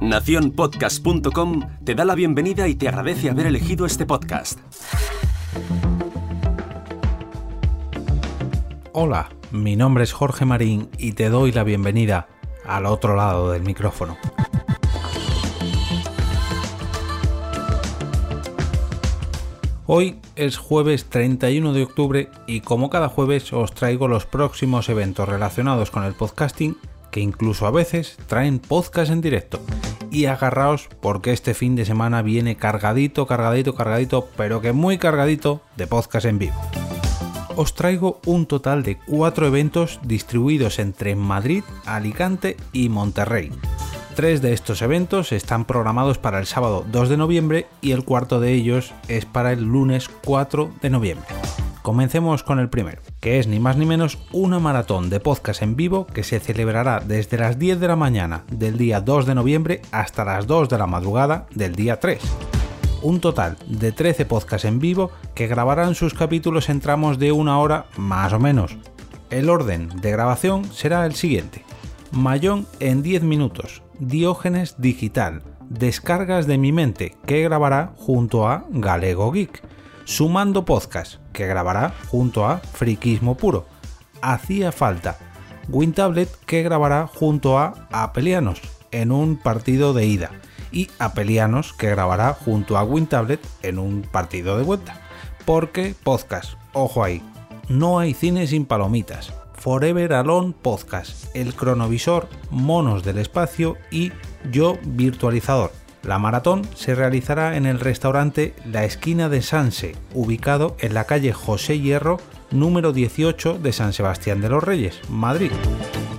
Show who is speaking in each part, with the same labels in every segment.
Speaker 1: Naciónpodcast.com te da la bienvenida y te agradece haber elegido este podcast.
Speaker 2: Hola, mi nombre es Jorge Marín y te doy la bienvenida al otro lado del micrófono. Hoy es jueves 31 de octubre y como cada jueves os traigo los próximos eventos relacionados con el podcasting que incluso a veces traen podcast en directo. Y agarraos porque este fin de semana viene cargadito, cargadito, cargadito, pero que muy cargadito de podcast en vivo. Os traigo un total de cuatro eventos distribuidos entre Madrid, Alicante y Monterrey. Tres de estos eventos están programados para el sábado 2 de noviembre y el cuarto de ellos es para el lunes 4 de noviembre. Comencemos con el primero, que es ni más ni menos una maratón de podcast en vivo que se celebrará desde las 10 de la mañana del día 2 de noviembre hasta las 2 de la madrugada del día 3. Un total de 13 podcasts en vivo que grabarán sus capítulos en tramos de una hora más o menos. El orden de grabación será el siguiente. Mayón en 10 minutos, Diógenes Digital, Descargas de mi mente, que grabará junto a Galego Geek, Sumando Podcast, que grabará junto a Friquismo Puro. Hacía falta. WinTablet, que grabará junto a Apelianos en un partido de ida. Y Apelianos, que grabará junto a WinTablet en un partido de vuelta. Porque podcast, ojo ahí, no hay cine sin palomitas. Forever Alone Podcast, El Cronovisor, Monos del Espacio y Yo Virtualizador la maratón se realizará en el restaurante La Esquina de Sanse, ubicado en la calle José Hierro, número 18 de San Sebastián de los Reyes, Madrid.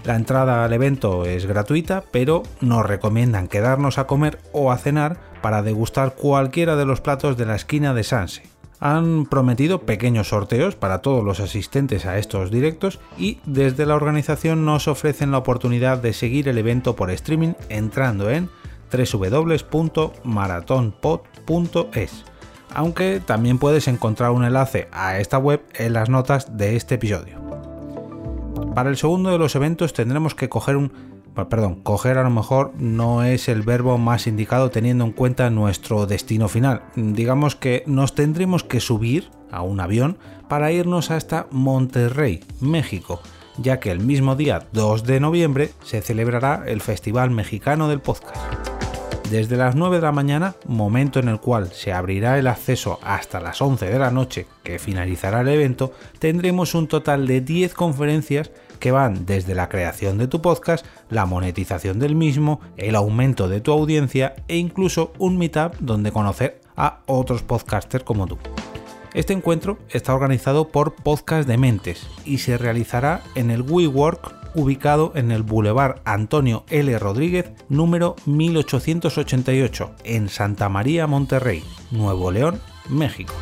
Speaker 2: La entrada al evento es gratuita, pero nos recomiendan quedarnos a comer o a cenar para degustar cualquiera de los platos de la esquina de Sanse. Han prometido pequeños sorteos para todos los asistentes a estos directos y desde la organización nos ofrecen la oportunidad de seguir el evento por streaming entrando en www.maratonpod.es, aunque también puedes encontrar un enlace a esta web en las notas de este episodio. Para el segundo de los eventos tendremos que coger un perdón, coger a lo mejor no es el verbo más indicado teniendo en cuenta nuestro destino final. Digamos que nos tendremos que subir a un avión para irnos hasta Monterrey, México, ya que el mismo día 2 de noviembre se celebrará el Festival Mexicano del Podcast. Desde las 9 de la mañana, momento en el cual se abrirá el acceso hasta las 11 de la noche, que finalizará el evento, tendremos un total de 10 conferencias que van desde la creación de tu podcast, la monetización del mismo, el aumento de tu audiencia e incluso un meetup donde conocer a otros podcasters como tú. Este encuentro está organizado por Podcast de Mentes y se realizará en el WeWork ubicado en el Boulevard Antonio L. Rodríguez, número 1888, en Santa María, Monterrey, Nuevo León, México.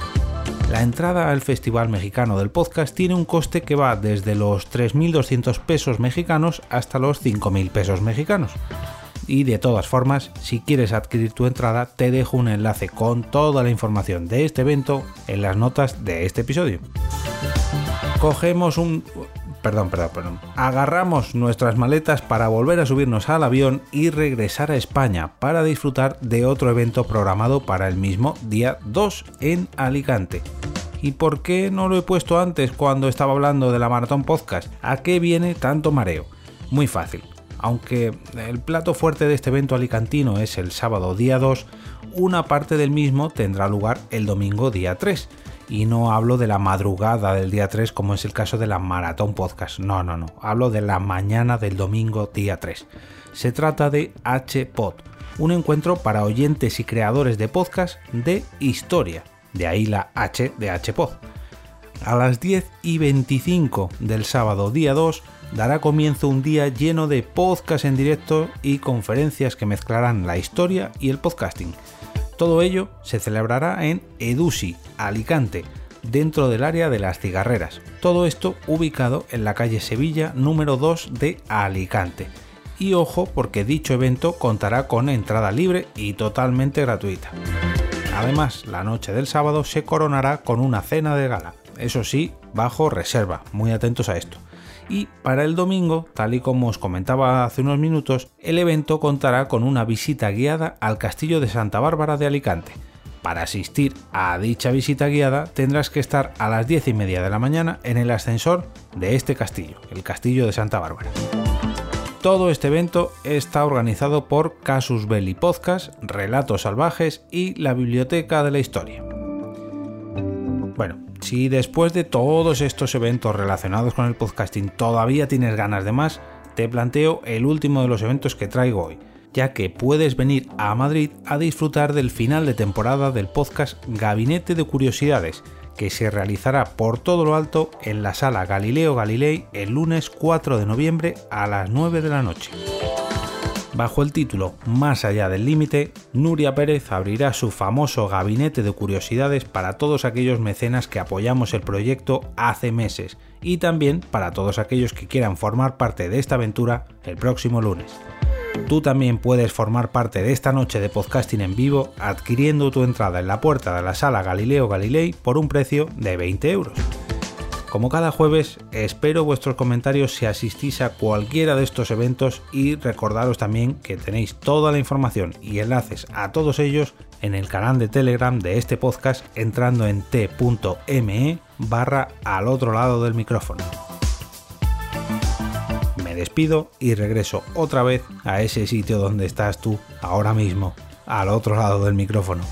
Speaker 2: La entrada al Festival Mexicano del Podcast tiene un coste que va desde los 3.200 pesos mexicanos hasta los 5.000 pesos mexicanos. Y de todas formas, si quieres adquirir tu entrada, te dejo un enlace con toda la información de este evento en las notas de este episodio. Cogemos un perdón, perdón, perdón. Agarramos nuestras maletas para volver a subirnos al avión y regresar a España para disfrutar de otro evento programado para el mismo día 2 en Alicante. ¿Y por qué no lo he puesto antes cuando estaba hablando de la Maratón Podcast? ¿A qué viene tanto mareo? Muy fácil. Aunque el plato fuerte de este evento alicantino es el sábado día 2, una parte del mismo tendrá lugar el domingo día 3 y no hablo de la madrugada del día 3 como es el caso de la Maratón Podcast. No, no, no. Hablo de la mañana del domingo día 3. Se trata de HPod, un encuentro para oyentes y creadores de podcast de historia. De ahí la H de HPod. A las 10 y 25 del sábado día 2 dará comienzo un día lleno de podcast en directo y conferencias que mezclarán la historia y el podcasting. Todo ello se celebrará en Edusi, Alicante, dentro del área de las cigarreras. Todo esto ubicado en la calle Sevilla número 2 de Alicante. Y ojo porque dicho evento contará con entrada libre y totalmente gratuita. Además, la noche del sábado se coronará con una cena de gala. Eso sí, bajo reserva, muy atentos a esto. Y para el domingo, tal y como os comentaba hace unos minutos, el evento contará con una visita guiada al Castillo de Santa Bárbara de Alicante. Para asistir a dicha visita guiada tendrás que estar a las 10 y media de la mañana en el ascensor de este castillo, el Castillo de Santa Bárbara. Todo este evento está organizado por Casus Belli Podcast, Relatos Salvajes y la Biblioteca de la Historia. Si después de todos estos eventos relacionados con el podcasting todavía tienes ganas de más, te planteo el último de los eventos que traigo hoy, ya que puedes venir a Madrid a disfrutar del final de temporada del podcast Gabinete de Curiosidades, que se realizará por todo lo alto en la sala Galileo Galilei el lunes 4 de noviembre a las 9 de la noche. Bajo el título Más allá del límite, Nuria Pérez abrirá su famoso gabinete de curiosidades para todos aquellos mecenas que apoyamos el proyecto hace meses y también para todos aquellos que quieran formar parte de esta aventura el próximo lunes. Tú también puedes formar parte de esta noche de podcasting en vivo adquiriendo tu entrada en la puerta de la sala Galileo Galilei por un precio de 20 euros. Como cada jueves, espero vuestros comentarios si asistís a cualquiera de estos eventos y recordaros también que tenéis toda la información y enlaces a todos ellos en el canal de Telegram de este podcast entrando en t.me barra al otro lado del micrófono despido y regreso otra vez a ese sitio donde estás tú ahora mismo, al otro lado del micrófono.